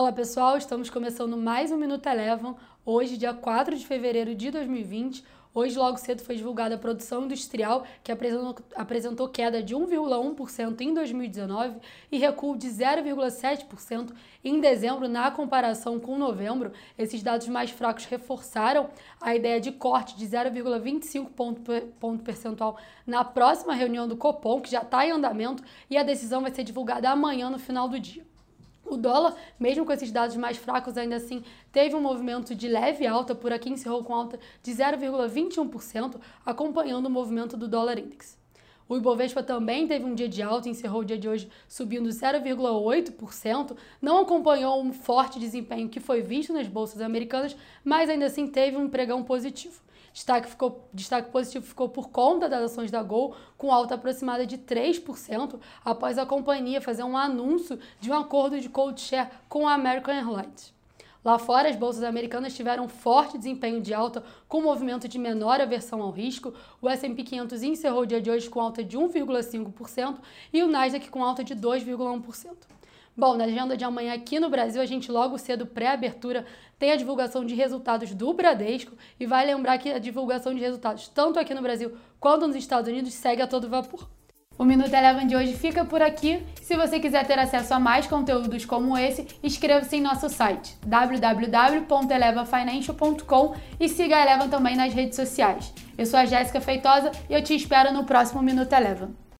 Olá pessoal, estamos começando mais um Minuto Elevam, hoje, dia 4 de fevereiro de 2020. Hoje, logo cedo, foi divulgada a produção industrial, que apresentou, queda de 1,1% em 2019 e recuo de 0,7% em dezembro, na comparação com novembro. Esses dados mais fracos reforçaram a ideia de corte de 0,25 ponto, ponto percentual na próxima reunião do Copom, que já está em andamento, e a decisão vai ser divulgada amanhã, no final do dia. O dólar, mesmo com esses dados mais fracos, ainda assim teve um movimento de leve alta, por aqui encerrou com alta de 0,21%, acompanhando o movimento do dólar index. O Ibovespa também teve um dia de alta, encerrou o dia de hoje subindo 0,8%, não acompanhou um forte desempenho que foi visto nas bolsas americanas, mas ainda assim teve um pregão positivo. Destaque, ficou, destaque positivo ficou por conta das ações da Gol, com alta aproximada de 3%, após a companhia fazer um anúncio de um acordo de code share com a American Airlines. Lá fora, as bolsas americanas tiveram forte desempenho de alta, com movimento de menor aversão ao risco. O S&P 500 encerrou o dia de hoje com alta de 1,5% e o Nasdaq com alta de 2,1%. Bom, na agenda de amanhã aqui no Brasil, a gente logo cedo, pré-abertura, tem a divulgação de resultados do Bradesco e vai lembrar que a divulgação de resultados, tanto aqui no Brasil quanto nos Estados Unidos, segue a todo vapor. O Minuto Eleven de hoje fica por aqui. Se você quiser ter acesso a mais conteúdos como esse, inscreva-se em nosso site www.elevafinancial.com e siga a Eleven também nas redes sociais. Eu sou a Jéssica Feitosa e eu te espero no próximo Minuto Eleven.